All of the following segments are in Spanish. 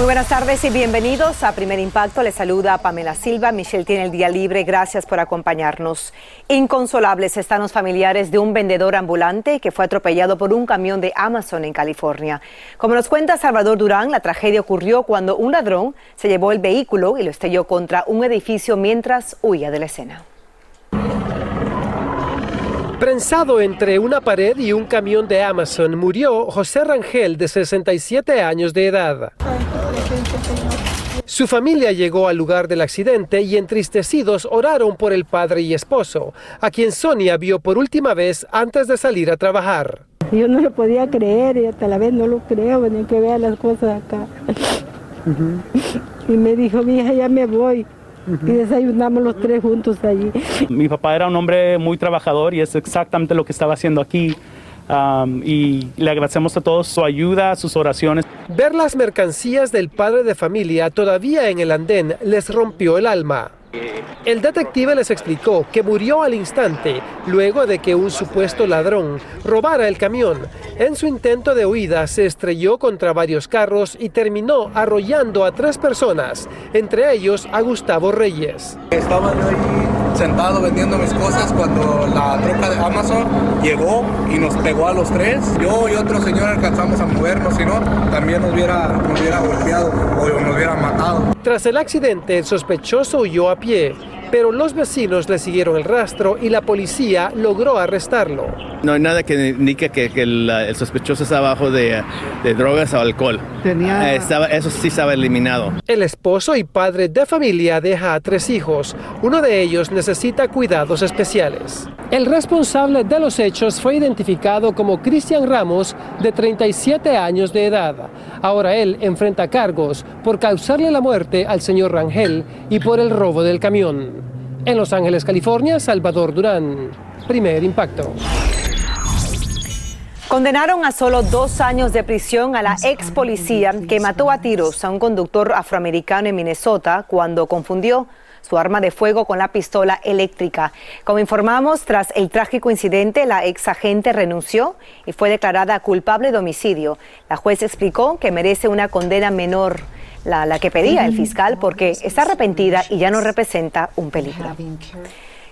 Muy buenas tardes y bienvenidos a Primer Impacto. Les saluda Pamela Silva. Michelle tiene el día libre. Gracias por acompañarnos. Inconsolables están los familiares de un vendedor ambulante que fue atropellado por un camión de Amazon en California. Como nos cuenta Salvador Durán, la tragedia ocurrió cuando un ladrón se llevó el vehículo y lo estrelló contra un edificio mientras huía de la escena. Prensado entre una pared y un camión de Amazon, murió José Rangel, de 67 años de edad. Su familia llegó al lugar del accidente y entristecidos oraron por el padre y esposo, a quien Sonia vio por última vez antes de salir a trabajar. Yo no lo podía creer y hasta la vez no lo creo, ni que vea las cosas acá. Y me dijo, mi hija, ya me voy y desayunamos los tres juntos allí. Mi papá era un hombre muy trabajador y es exactamente lo que estaba haciendo aquí. Y le agradecemos a todos su ayuda, sus oraciones. Ver las mercancías del padre de familia todavía en el andén les rompió el alma. El detective les explicó que murió al instante luego de que un supuesto ladrón robara el camión. En su intento de huida se estrelló contra varios carros y terminó arrollando a tres personas, entre ellos a Gustavo Reyes. Estaba yo ahí sentado vendiendo mis cosas cuando la troca de Amazon llegó y nos pegó a los tres. Yo y otro señor alcanzamos a movernos, si no, también nos hubiera, nos hubiera golpeado o nos hubiera matado. Tras el accidente, el sospechoso huyó a pie, pero los vecinos le siguieron el rastro y la policía logró arrestarlo. No hay nada que indique que, el, sospechoso está abajo de, drogas o alcohol. Tenía... Eh, eso sí estaba eliminado. El esposo y padre de familia deja a tres hijos. Uno de ellos necesita cuidados especiales. El responsable de los hechos fue identificado como Cristian Ramos, de 37 años de edad. Ahora él enfrenta cargos por causarle la muerte al señor Rangel y por el robo del camión. En Los Ángeles, California, Salvador Durán. Primer impacto. Condenaron a solo dos años de prisión a la ex policía que mató a tiros a un conductor afroamericano en Minnesota cuando confundió su arma de fuego con la pistola eléctrica. Como informamos, tras el trágico incidente, la ex agente renunció y fue declarada culpable de homicidio. La juez explicó que merece una condena menor, la, la que pedía el fiscal, porque está arrepentida y ya no representa un peligro.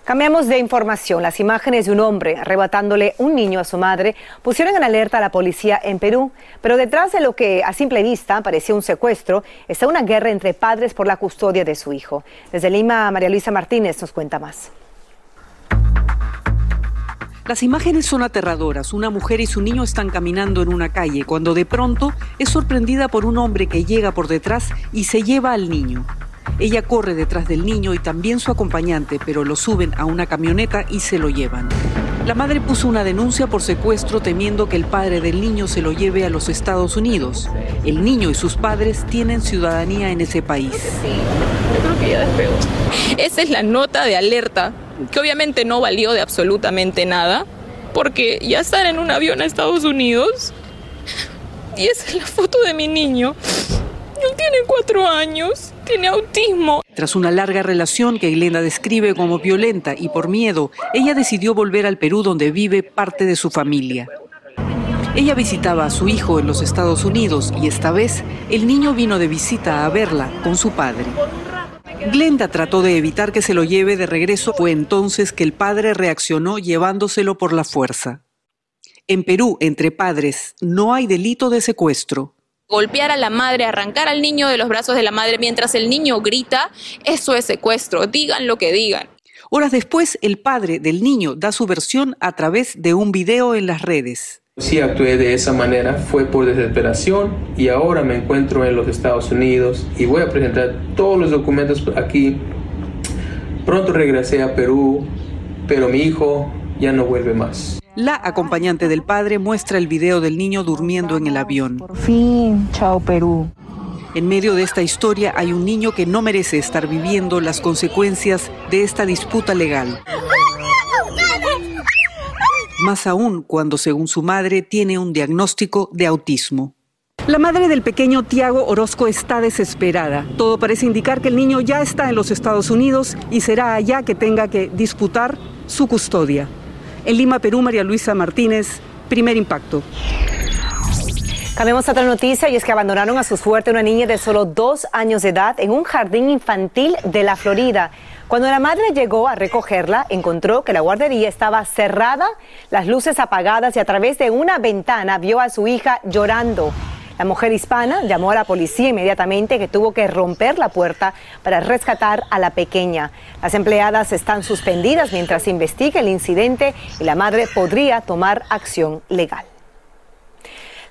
Cambiamos de información. Las imágenes de un hombre arrebatándole un niño a su madre pusieron en alerta a la policía en Perú. Pero detrás de lo que a simple vista parecía un secuestro está una guerra entre padres por la custodia de su hijo. Desde Lima, María Luisa Martínez nos cuenta más. Las imágenes son aterradoras. Una mujer y su niño están caminando en una calle cuando de pronto es sorprendida por un hombre que llega por detrás y se lleva al niño. Ella corre detrás del niño y también su acompañante, pero lo suben a una camioneta y se lo llevan. La madre puso una denuncia por secuestro temiendo que el padre del niño se lo lleve a los Estados Unidos. El niño y sus padres tienen ciudadanía en ese país. Sí, yo creo que ya despegó. Esa es la nota de alerta, que obviamente no valió de absolutamente nada, porque ya estar en un avión a Estados Unidos. Y esa es la foto de mi niño. Él tiene cuatro años, tiene autismo. Tras una larga relación que Glenda describe como violenta y por miedo, ella decidió volver al Perú donde vive parte de su familia. Ella visitaba a su hijo en los Estados Unidos y esta vez el niño vino de visita a verla con su padre. Glenda trató de evitar que se lo lleve de regreso. Fue entonces que el padre reaccionó llevándoselo por la fuerza. En Perú, entre padres, no hay delito de secuestro. Golpear a la madre, arrancar al niño de los brazos de la madre mientras el niño grita, eso es secuestro, digan lo que digan. Horas después, el padre del niño da su versión a través de un video en las redes. Si actué de esa manera fue por desesperación y ahora me encuentro en los Estados Unidos y voy a presentar todos los documentos aquí. Pronto regresé a Perú, pero mi hijo ya no vuelve más. La acompañante del padre muestra el video del niño durmiendo en el avión. Por fin, chao Perú. En medio de esta historia hay un niño que no merece estar viviendo las consecuencias de esta disputa legal. Más aún cuando, según su madre, tiene un diagnóstico de autismo. La madre del pequeño Tiago Orozco está desesperada. Todo parece indicar que el niño ya está en los Estados Unidos y será allá que tenga que disputar su custodia. En Lima, Perú, María Luisa Martínez, primer impacto. Cambiamos a otra noticia y es que abandonaron a su suerte una niña de solo dos años de edad en un jardín infantil de la Florida. Cuando la madre llegó a recogerla, encontró que la guardería estaba cerrada, las luces apagadas y a través de una ventana vio a su hija llorando. La mujer hispana llamó a la policía inmediatamente que tuvo que romper la puerta para rescatar a la pequeña. Las empleadas están suspendidas mientras se investiga el incidente y la madre podría tomar acción legal.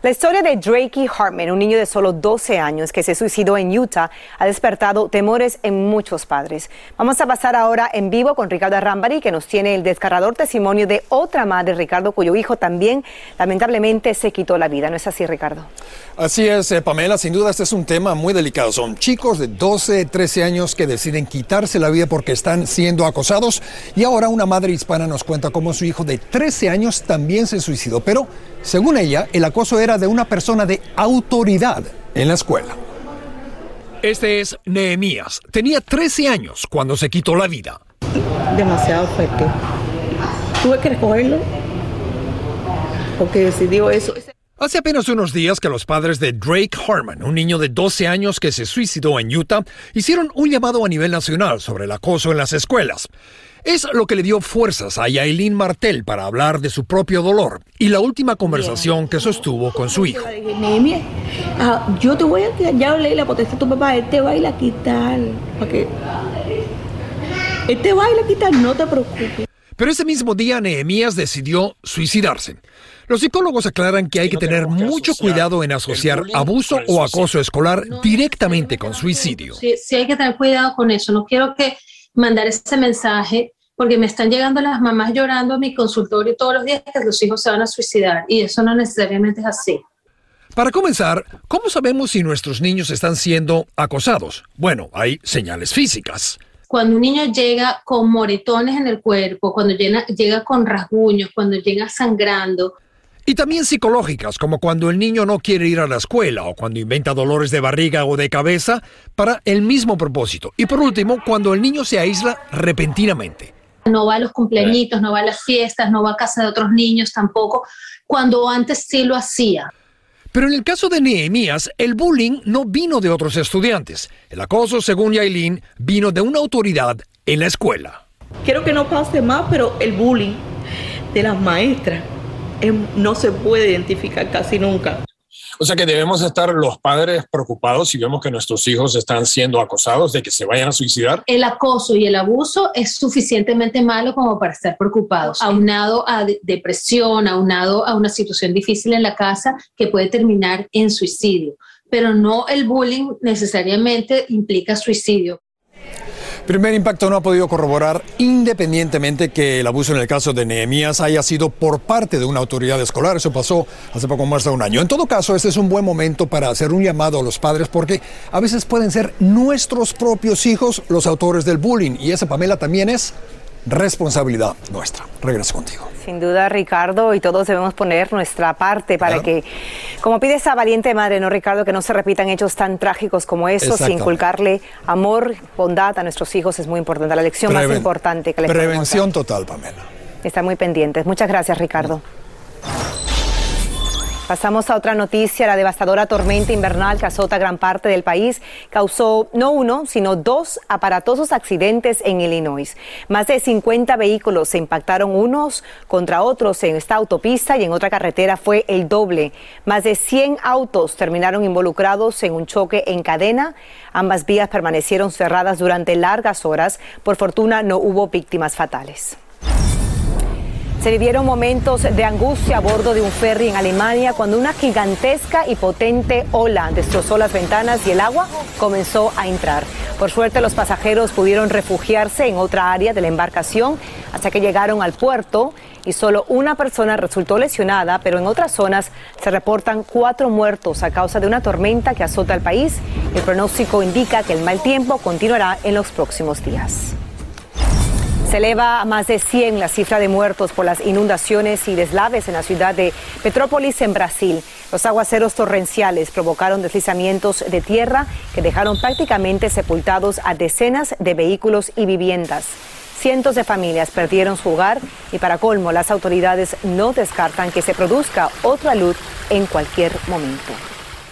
La historia de Drakey Hartman, un niño de solo 12 años que se suicidó en Utah, ha despertado temores en muchos padres. Vamos a pasar ahora en vivo con Ricardo Arrambari, que nos tiene el desgarrador testimonio de otra madre, Ricardo, cuyo hijo también lamentablemente se quitó la vida. ¿No es así, Ricardo? Así es, eh, Pamela. Sin duda, este es un tema muy delicado. Son chicos de 12, 13 años que deciden quitarse la vida porque están siendo acosados. Y ahora una madre hispana nos cuenta cómo su hijo de 13 años también se suicidó. Pero, según ella, el acoso era de una persona de autoridad en la escuela. Este es Nehemías. Tenía 13 años cuando se quitó la vida. Demasiado fuerte. Tuve que recogerlo porque decidió eso. Hace apenas unos días que los padres de Drake Harmon, un niño de 12 años que se suicidó en Utah, hicieron un llamado a nivel nacional sobre el acoso en las escuelas. Es lo que le dio fuerzas a Yailin Martel para hablar de su propio dolor y la última conversación que sostuvo con su hijo. Ah, yo te voy a ya leí la potestad a tu papá, él te va a ir a quitar. Él te a quitar, no te preocupes. Pero ese mismo día Nehemías decidió suicidarse. Los psicólogos aclaran que hay que tener mucho cuidado en asociar abuso o acoso escolar directamente con suicidio. Sí, sí, hay que tener cuidado con eso. No quiero que mandar ese mensaje porque me están llegando las mamás llorando a mi consultorio todos los días que los hijos se van a suicidar y eso no necesariamente es así. Para comenzar, ¿cómo sabemos si nuestros niños están siendo acosados? Bueno, hay señales físicas cuando un niño llega con moretones en el cuerpo, cuando llega, llega, con rasguños, cuando llega sangrando, y también psicológicas, como cuando el niño no quiere ir a la escuela o cuando inventa dolores de barriga o de cabeza para el mismo propósito. Y por último, cuando el niño se aísla repentinamente. No va a los cumpleañitos, no va a las fiestas, no va a casa de otros niños tampoco, cuando antes sí lo hacía. Pero en el caso de Nehemías, el bullying no vino de otros estudiantes. El acoso, según Yailin, vino de una autoridad en la escuela. Quiero que no pase más, pero el bullying de las maestras no se puede identificar casi nunca. O sea que debemos estar los padres preocupados si vemos que nuestros hijos están siendo acosados de que se vayan a suicidar. El acoso y el abuso es suficientemente malo como para estar preocupados, aunado a depresión, aunado a una situación difícil en la casa que puede terminar en suicidio. Pero no el bullying necesariamente implica suicidio. Primer Impacto no ha podido corroborar independientemente que el abuso en el caso de Nehemías haya sido por parte de una autoridad escolar. Eso pasó hace poco más de un año. En todo caso, este es un buen momento para hacer un llamado a los padres porque a veces pueden ser nuestros propios hijos los autores del bullying. Y esa, Pamela, también es responsabilidad nuestra. Regreso contigo. Sin duda, Ricardo, y todos debemos poner nuestra parte para que, como pide esa valiente madre, ¿no, Ricardo? Que no se repitan hechos tan trágicos como esos y inculcarle amor, bondad a nuestros hijos es muy importante. La lección más importante que les Prevención total, Pamela. Están muy pendientes. Muchas gracias, Ricardo. Pasamos a otra noticia. La devastadora tormenta invernal que azota gran parte del país causó no uno, sino dos aparatosos accidentes en Illinois. Más de 50 vehículos se impactaron unos contra otros en esta autopista y en otra carretera fue el doble. Más de 100 autos terminaron involucrados en un choque en cadena. Ambas vías permanecieron cerradas durante largas horas. Por fortuna no hubo víctimas fatales. Se vivieron momentos de angustia a bordo de un ferry en Alemania cuando una gigantesca y potente ola destrozó las ventanas y el agua comenzó a entrar. Por suerte los pasajeros pudieron refugiarse en otra área de la embarcación hasta que llegaron al puerto y solo una persona resultó lesionada, pero en otras zonas se reportan cuatro muertos a causa de una tormenta que azota el país. El pronóstico indica que el mal tiempo continuará en los próximos días. Se eleva a más de 100 la cifra de muertos por las inundaciones y deslaves en la ciudad de Petrópolis, en Brasil. Los aguaceros torrenciales provocaron deslizamientos de tierra que dejaron prácticamente sepultados a decenas de vehículos y viviendas. Cientos de familias perdieron su hogar y para colmo las autoridades no descartan que se produzca otra luz en cualquier momento.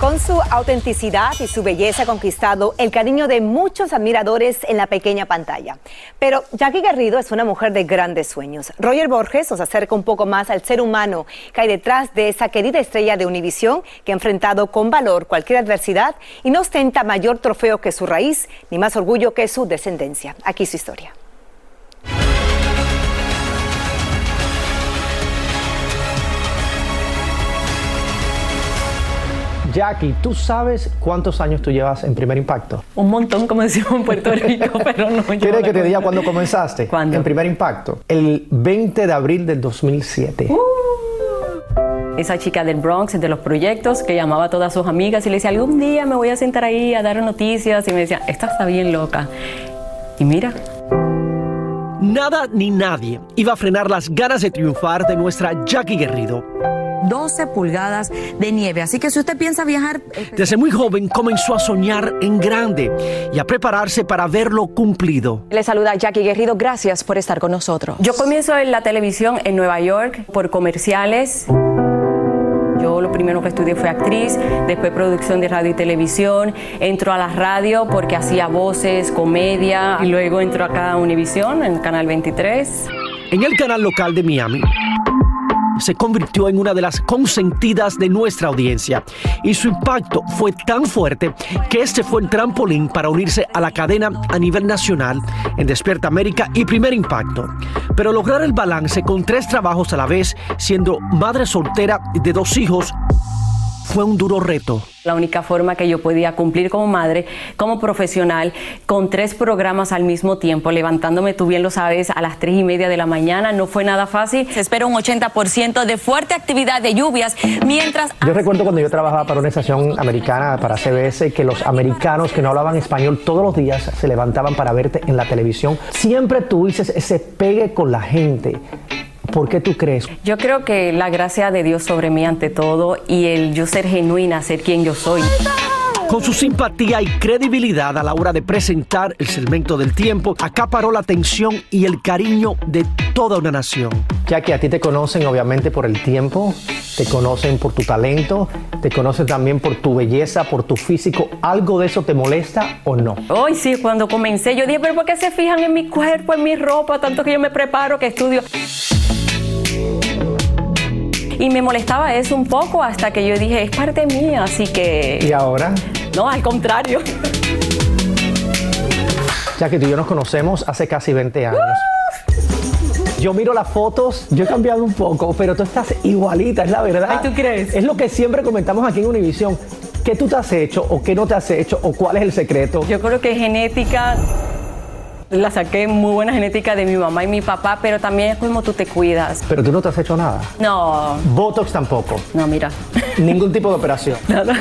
Con su autenticidad y su belleza ha conquistado el cariño de muchos admiradores en la pequeña pantalla. Pero Jackie Garrido es una mujer de grandes sueños. Roger Borges nos acerca un poco más al ser humano que hay detrás de esa querida estrella de Univisión que ha enfrentado con valor cualquier adversidad y no ostenta mayor trofeo que su raíz ni más orgullo que su descendencia. Aquí su historia. Jackie, ¿tú sabes cuántos años tú llevas en Primer Impacto? Un montón, como decimos en Puerto Rico, pero no. ¿Quieres que te diga cuándo comenzaste? ¿Cuándo? En Primer Impacto. El 20 de abril del 2007. Uh. Esa chica del Bronx, de los proyectos, que llamaba a todas sus amigas y le decía, algún día me voy a sentar ahí a dar noticias. Y me decía, esta está bien loca. Y mira, Nada ni nadie iba a frenar las ganas de triunfar de nuestra Jackie Guerrido. 12 pulgadas de nieve. Así que si usted piensa viajar... Desde muy joven comenzó a soñar en grande y a prepararse para verlo cumplido. le saluda Jackie Guerrido. Gracias por estar con nosotros. Yo comienzo en la televisión en Nueva York por comerciales. Yo lo primero que estudié fue actriz, después producción de radio y televisión. Entro a la radio porque hacía voces, comedia y luego entro acá a Univisión en el canal 23. En el canal local de Miami se convirtió en una de las consentidas de nuestra audiencia y su impacto fue tan fuerte que este fue el trampolín para unirse a la cadena a nivel nacional en Despierta América y Primer Impacto. Pero lograr el balance con tres trabajos a la vez, siendo madre soltera de dos hijos, fue un duro reto. La única forma que yo podía cumplir como madre, como profesional, con tres programas al mismo tiempo, levantándome, tú bien lo sabes, a las tres y media de la mañana, no fue nada fácil. Se espera un 80% de fuerte actividad de lluvias, mientras... Yo recuerdo cuando yo trabajaba para una estación americana, para CBS, que los americanos que no hablaban español todos los días se levantaban para verte en la televisión. Siempre tuviste ese pegue con la gente. ¿Por qué tú crees? Yo creo que la gracia de Dios sobre mí ante todo y el yo ser genuina, ser quien yo soy. Con su simpatía y credibilidad a la hora de presentar el segmento del tiempo, acaparó la atención y el cariño de toda una nación. Ya que a ti te conocen obviamente por el tiempo, te conocen por tu talento, te conocen también por tu belleza, por tu físico. ¿Algo de eso te molesta o no? Hoy sí, cuando comencé, yo dije, pero ¿por qué se fijan en mi cuerpo, en mi ropa, tanto que yo me preparo, que estudio? Y me molestaba eso un poco hasta que yo dije, es parte mía, así que... ¿Y ahora? No, al contrario. Ya que tú y yo nos conocemos hace casi 20 años. Yo miro las fotos, yo he cambiado un poco, pero tú estás igualita, es la verdad. Ay, ¿tú crees? Es lo que siempre comentamos aquí en Univisión. ¿Qué tú te has hecho o qué no te has hecho o cuál es el secreto? Yo creo que genética la saqué muy buena genética de mi mamá y mi papá, pero también es como tú te cuidas. Pero tú no te has hecho nada. No. Botox tampoco. No, mira. Ningún tipo de operación. Nada.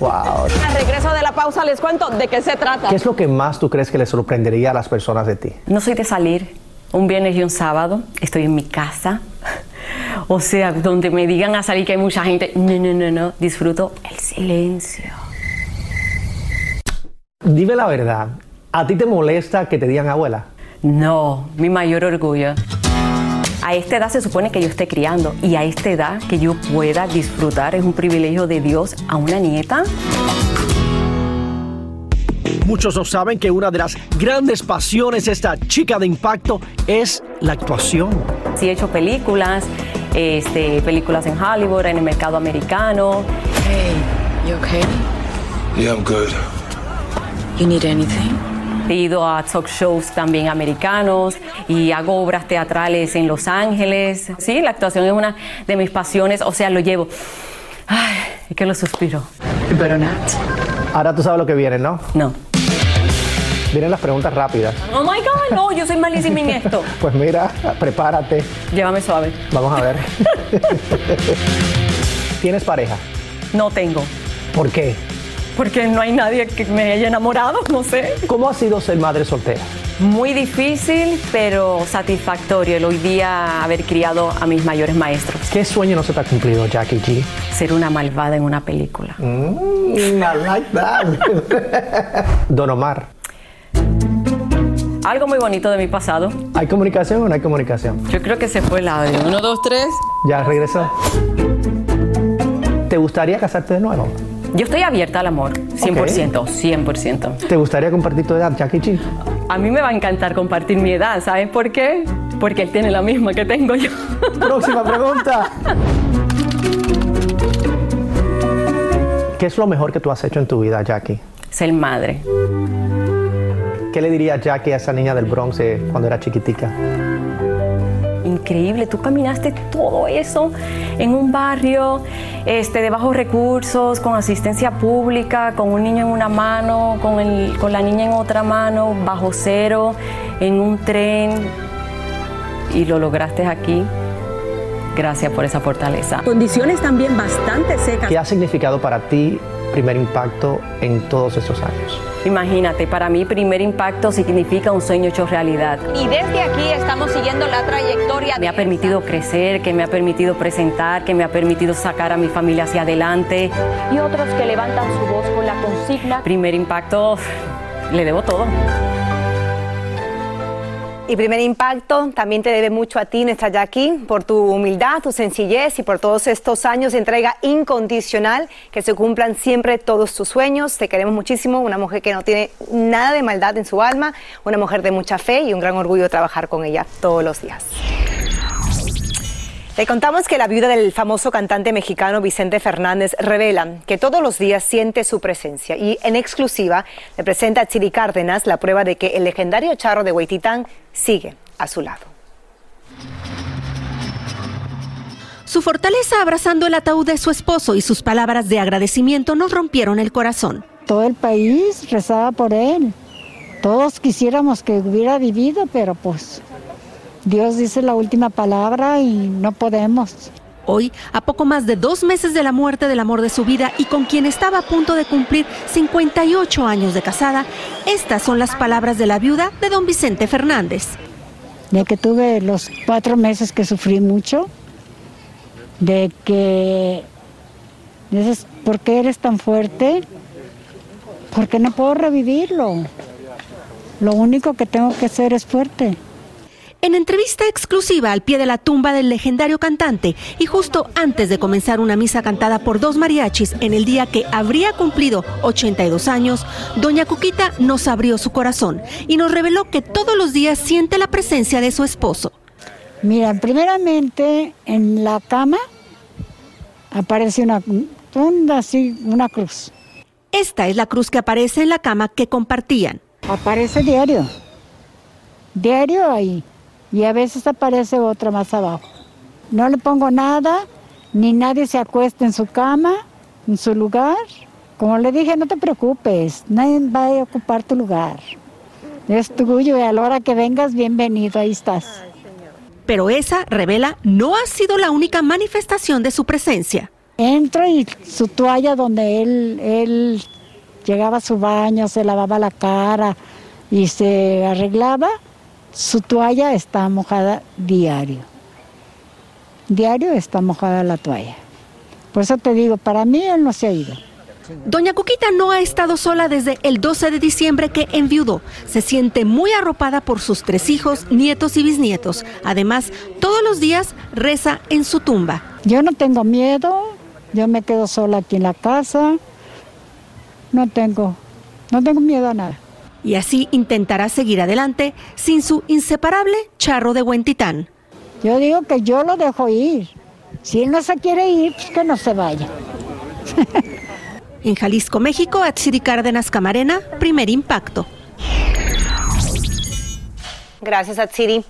Wow. Al regreso de la pausa les cuento de qué se trata. ¿Qué es lo que más tú crees que le sorprendería a las personas de ti? No soy de salir. un viernes y un sábado, estoy en mi casa. O sea, donde me digan a salir que hay mucha gente, no, no, no, no, disfruto el silencio. Dime la verdad, ¿a ti te molesta que te digan abuela? No, mi mayor orgullo. A esta edad se supone que yo esté criando y a esta edad que yo pueda disfrutar es un privilegio de Dios a una nieta. Muchos no saben que una de las grandes pasiones de esta chica de impacto es la actuación. Sí he hecho películas, este, películas en Hollywood, en el mercado americano. Hey, you okay? Yeah, I'm good. You need anything? He ido a talk shows también americanos y hago obras teatrales en Los Ángeles. Sí, la actuación es una de mis pasiones, o sea, lo llevo. Ay, es que lo suspiro. Pero. Ahora tú sabes lo que viene, ¿no? No. Vienen las preguntas rápidas. Oh my God, no, yo soy malísima en esto. Pues mira, prepárate. Llévame suave. Vamos a ver. ¿Tienes pareja? No tengo. ¿Por qué? Porque no hay nadie que me haya enamorado, no sé. ¿Cómo ha sido ser madre soltera? Muy difícil, pero satisfactorio el hoy día haber criado a mis mayores maestros. ¿Qué sueño no se te ha cumplido, Jackie G? Ser una malvada en una película. Mm, I like that. Don Omar. Algo muy bonito de mi pasado. ¿Hay comunicación o no hay comunicación? Yo creo que se fue el audio. Uno, dos, tres. Ya regresó. ¿Te gustaría casarte de nuevo? Yo estoy abierta al amor, 100%, 100%. ¿Te gustaría compartir tu edad, Jackie G? A mí me va a encantar compartir mi edad, ¿sabes por qué? Porque él tiene la misma que tengo yo. Próxima pregunta. ¿Qué es lo mejor que tú has hecho en tu vida, Jackie? Ser madre. ¿Qué le diría Jackie a esa niña del Bronx eh, cuando era chiquitica? Increíble, tú caminaste todo eso en un barrio este, de bajos recursos, con asistencia pública, con un niño en una mano, con, el, con la niña en otra mano, bajo cero, en un tren, y lo lograste aquí. Gracias por esa fortaleza. Condiciones también bastante secas. ¿Qué ha significado para ti primer impacto en todos esos años? Imagínate, para mí primer impacto significa un sueño hecho realidad. Y desde aquí estamos siguiendo la trayectoria. Me ha permitido crecer, que me ha permitido presentar, que me ha permitido sacar a mi familia hacia adelante. Y otros que levantan su voz con la consigna. Primer impacto, le debo todo. Y primer impacto también te debe mucho a ti, nuestra Jackie, por tu humildad, tu sencillez y por todos estos años de entrega incondicional, que se cumplan siempre todos tus sueños. Te queremos muchísimo, una mujer que no tiene nada de maldad en su alma, una mujer de mucha fe y un gran orgullo trabajar con ella todos los días. Le contamos que la viuda del famoso cantante mexicano Vicente Fernández revela que todos los días siente su presencia y en exclusiva le presenta a Chiri Cárdenas la prueba de que el legendario charro de Hueytitán sigue a su lado. Su fortaleza abrazando el ataúd de su esposo y sus palabras de agradecimiento nos rompieron el corazón. Todo el país rezaba por él. Todos quisiéramos que hubiera vivido, pero pues Dios dice la última palabra y no podemos. Hoy, a poco más de dos meses de la muerte del amor de su vida y con quien estaba a punto de cumplir 58 años de casada, estas son las palabras de la viuda de don Vicente Fernández. De que tuve los cuatro meses que sufrí mucho, de que dices, ¿por qué eres tan fuerte? Porque no puedo revivirlo. Lo único que tengo que hacer es fuerte. En entrevista exclusiva al pie de la tumba del legendario cantante y justo antes de comenzar una misa cantada por dos mariachis en el día que habría cumplido 82 años, doña Cuquita nos abrió su corazón y nos reveló que todos los días siente la presencia de su esposo. Mira, primeramente en la cama aparece una, una, así, una cruz. Esta es la cruz que aparece en la cama que compartían. Aparece diario. Diario ahí y a veces aparece otra más abajo. No le pongo nada, ni nadie se acuesta en su cama, en su lugar. Como le dije, no te preocupes, nadie va a ocupar tu lugar. Es tuyo y a la hora que vengas, bienvenido, ahí estás. Pero esa, revela, no ha sido la única manifestación de su presencia. Entro y su toalla donde él, él llegaba a su baño, se lavaba la cara y se arreglaba, su toalla está mojada diario. Diario está mojada la toalla. Por eso te digo, para mí él no se ha ido. Doña Cuquita no ha estado sola desde el 12 de diciembre que enviudó. Se siente muy arropada por sus tres hijos, nietos y bisnietos. Además, todos los días reza en su tumba. Yo no tengo miedo, yo me quedo sola aquí en la casa. No tengo, no tengo miedo a nada. Y así intentará seguir adelante sin su inseparable charro de Huentitán. Yo digo que yo lo dejo ir. Si él no se quiere ir, pues que no se vaya. En Jalisco, México, Atsiri Cárdenas Camarena, primer impacto. Gracias, Atsiri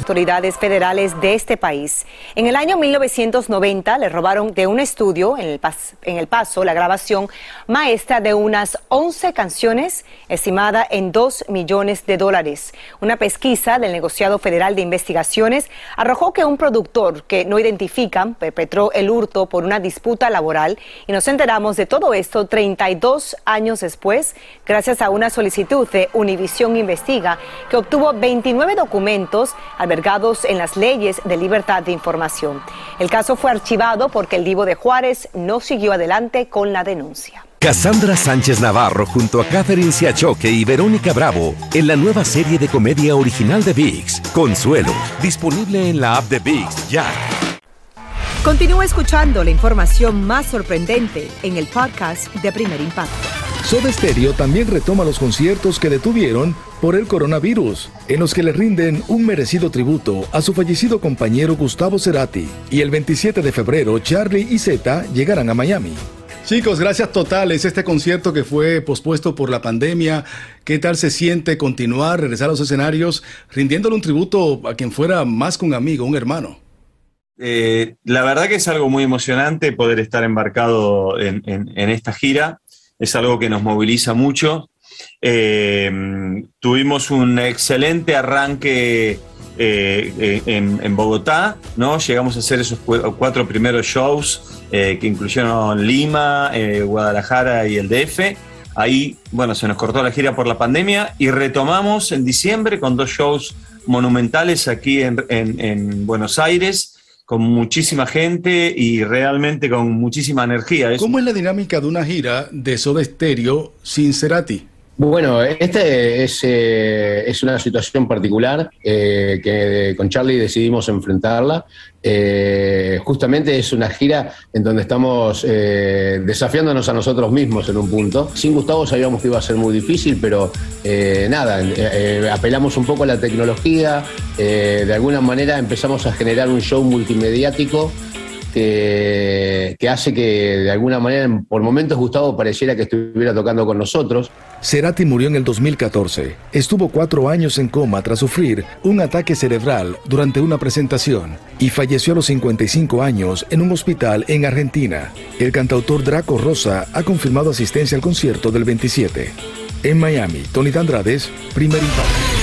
autoridades federales de este país. En el año 1990 le robaron de un estudio en el, Paso la grabación maestra de unas 11 canciones estimada en 2 millones de dólares. Una pesquisa del negociado federal de investigaciones arrojó que un productor que no identifican perpetró el hurto por una disputa laboral y nos enteramos de todo esto 32 años después gracias a una solicitud de Univision Investiga que obtuvo 29 documentos albergados en las leyes de libertad de información. El caso fue archivado porque el Divo de Juárez no siguió adelante con la denuncia. Cassandra Sánchez Navarro junto a Catherine Siachoque y Verónica Bravo en la nueva serie de comedia original de VIX, Consuelo, disponible en la app de VIX ya. Continúa escuchando la información más sorprendente en el podcast de Primer Impacto. Soda Stereo también retoma los conciertos que detuvieron por el coronavirus, en los que le rinden un merecido tributo a su fallecido compañero Gustavo Cerati. Y el 27 de febrero, Charlie y Zeta llegarán a Miami. Chicos, gracias totales. Este concierto que fue pospuesto por la pandemia, ¿qué tal se siente continuar, regresar a los escenarios, rindiéndole un tributo a quien fuera más que un amigo, un hermano? Eh, la verdad que es algo muy emocionante poder estar embarcado en, en esta gira es algo que nos moviliza mucho. Eh, tuvimos un excelente arranque eh, en, Bogotá, ¿no? Llegamos a hacer esos cuatro primeros shows eh, que incluyeron Lima, Guadalajara y el DF. Ahí, bueno, se nos cortó la gira por la pandemia y retomamos en diciembre con dos shows monumentales aquí en Buenos Aires con muchísima gente y realmente con muchísima energía. ¿Cómo es la dinámica de una gira de Soda Stereo sin Cerati? Bueno, este es, eh, es una situación particular eh, que con Charlie decidimos enfrentarla. Eh, justamente es una gira en donde estamos desafiándonos a nosotros mismos en un punto. Sin Gustavo sabíamos que iba a ser muy difícil, pero nada, apelamos un poco a la tecnología, de alguna manera empezamos a generar un show multimediático que, que, hace que de alguna manera por momentos Gustavo pareciera que estuviera tocando con nosotros. Cerati murió en el 2014. Estuvo cuatro años en coma tras sufrir un ataque cerebral durante una presentación y falleció a los 55 años en un hospital en Argentina. El cantautor Draco Rosa ha confirmado asistencia al concierto del 27. En Miami, Tony Dandrades, primer impacto.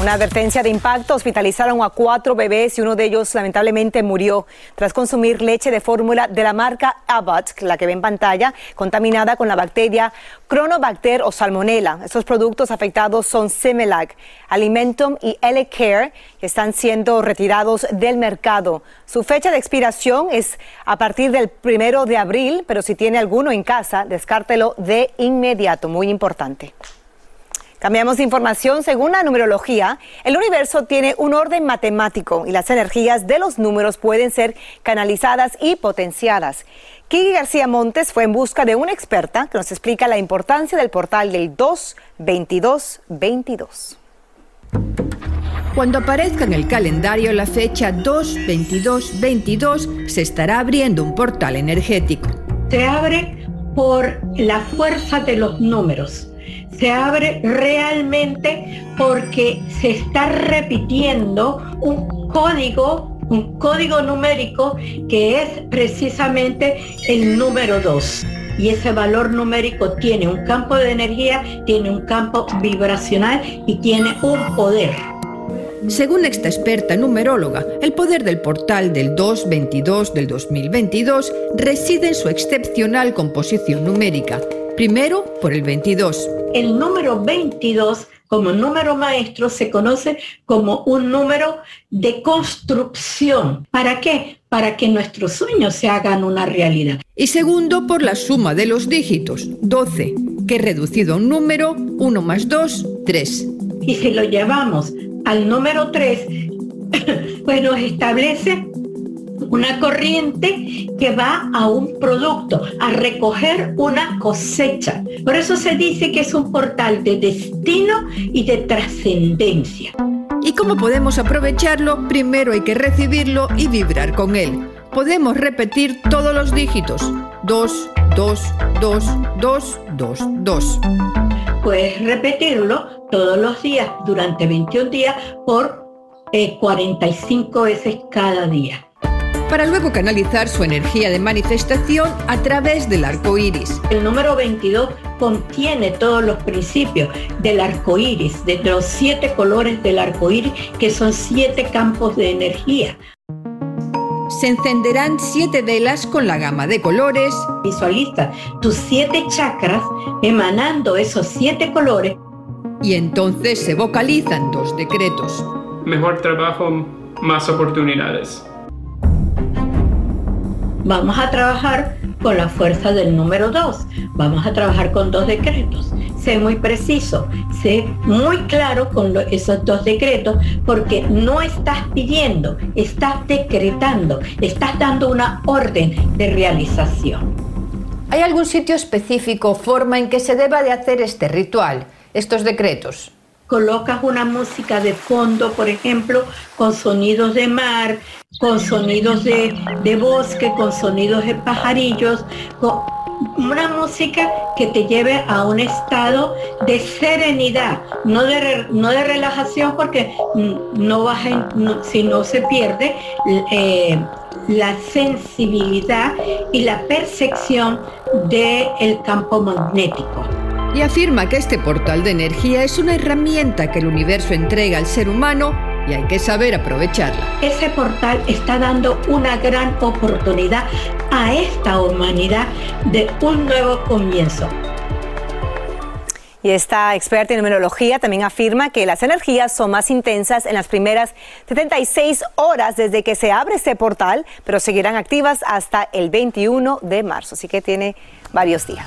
Una advertencia de impacto. Hospitalizaron a cuatro bebés y uno de ellos lamentablemente murió tras consumir leche de fórmula de la marca Abbott, la que ve en pantalla, contaminada con la bacteria Chronobacter o Salmonella. Estos productos afectados son Similac, Alimentum y L Care, que están siendo retirados del mercado. Su fecha de expiración es a partir del primero de abril, pero si tiene alguno en casa, descártelo de inmediato. Muy importante. Cambiamos de información. Según la numerología, el universo tiene un orden matemático y las energías de los números pueden ser canalizadas y potenciadas. Kiki García Montes fue en busca de una experta que nos explica la importancia del portal del 22222. Cuando aparezca en el calendario la fecha 22222, se estará abriendo un portal energético. Se abre por la fuerza de los números se abre realmente porque se está repitiendo un código, un código numérico que es precisamente el número 2. Y ese valor numérico tiene un campo de energía, tiene un campo vibracional y tiene un poder. Según esta experta numeróloga, el poder del portal del 222 del 2022 reside en su excepcional composición numérica. Primero, por el 22. El número 22 como número maestro se conoce como un número de construcción. ¿Para qué? Para que nuestros sueños se hagan una realidad. Y segundo, por la suma de los dígitos, 12, que reducido a un número, 1 más 2, 3. Y si lo llevamos al número 3, pues nos establece una corriente que va a un producto, a recoger una cosecha. Por eso se dice que es un portal de destino y de trascendencia. ¿Y cómo podemos aprovecharlo? Primero hay que recibirlo y vibrar con él. Podemos repetir todos los dígitos. 2, 2, 2, 2, 2, 2. Puedes repetirlo todos los días durante 21 días por 45 eh, veces cada día para luego canalizar su energía de manifestación a través del arco iris. El número 22 contiene todos los principios del arco iris, de los siete colores del arco iris, que son siete campos de energía. Se encenderán siete velas con la gama de colores. Visualiza tus siete chakras emanando esos siete colores. Y entonces se vocalizan dos decretos. Mejor trabajo, más oportunidades vamos a trabajar con la fuerza del número 2. Vamos a trabajar con dos decretos. Sé muy preciso, sé muy claro con esos dos decretos porque no estás pidiendo, estás decretando, estás dando una orden de realización. ¿Hay algún sitio específico, forma en que se deba de hacer este ritual, estos decretos? Colocas una música de fondo, por ejemplo, con sonidos de mar, con sonidos de, bosque, con sonidos de pajarillos, con una música que te lleve a un estado de serenidad, no de, no de relajación porque no vas si no se pierde eh, la sensibilidad y la percepción del campo magnético y afirma que este portal de energía es una herramienta que el universo entrega al ser humano y hay que saber aprovecharla. Ese portal está dando una gran oportunidad a esta humanidad de un nuevo comienzo. Y esta experta en numerología también afirma que las energías son más intensas en las primeras 76 horas desde que se abre este portal, pero seguirán activas hasta el 21 de marzo, así que tiene varios días.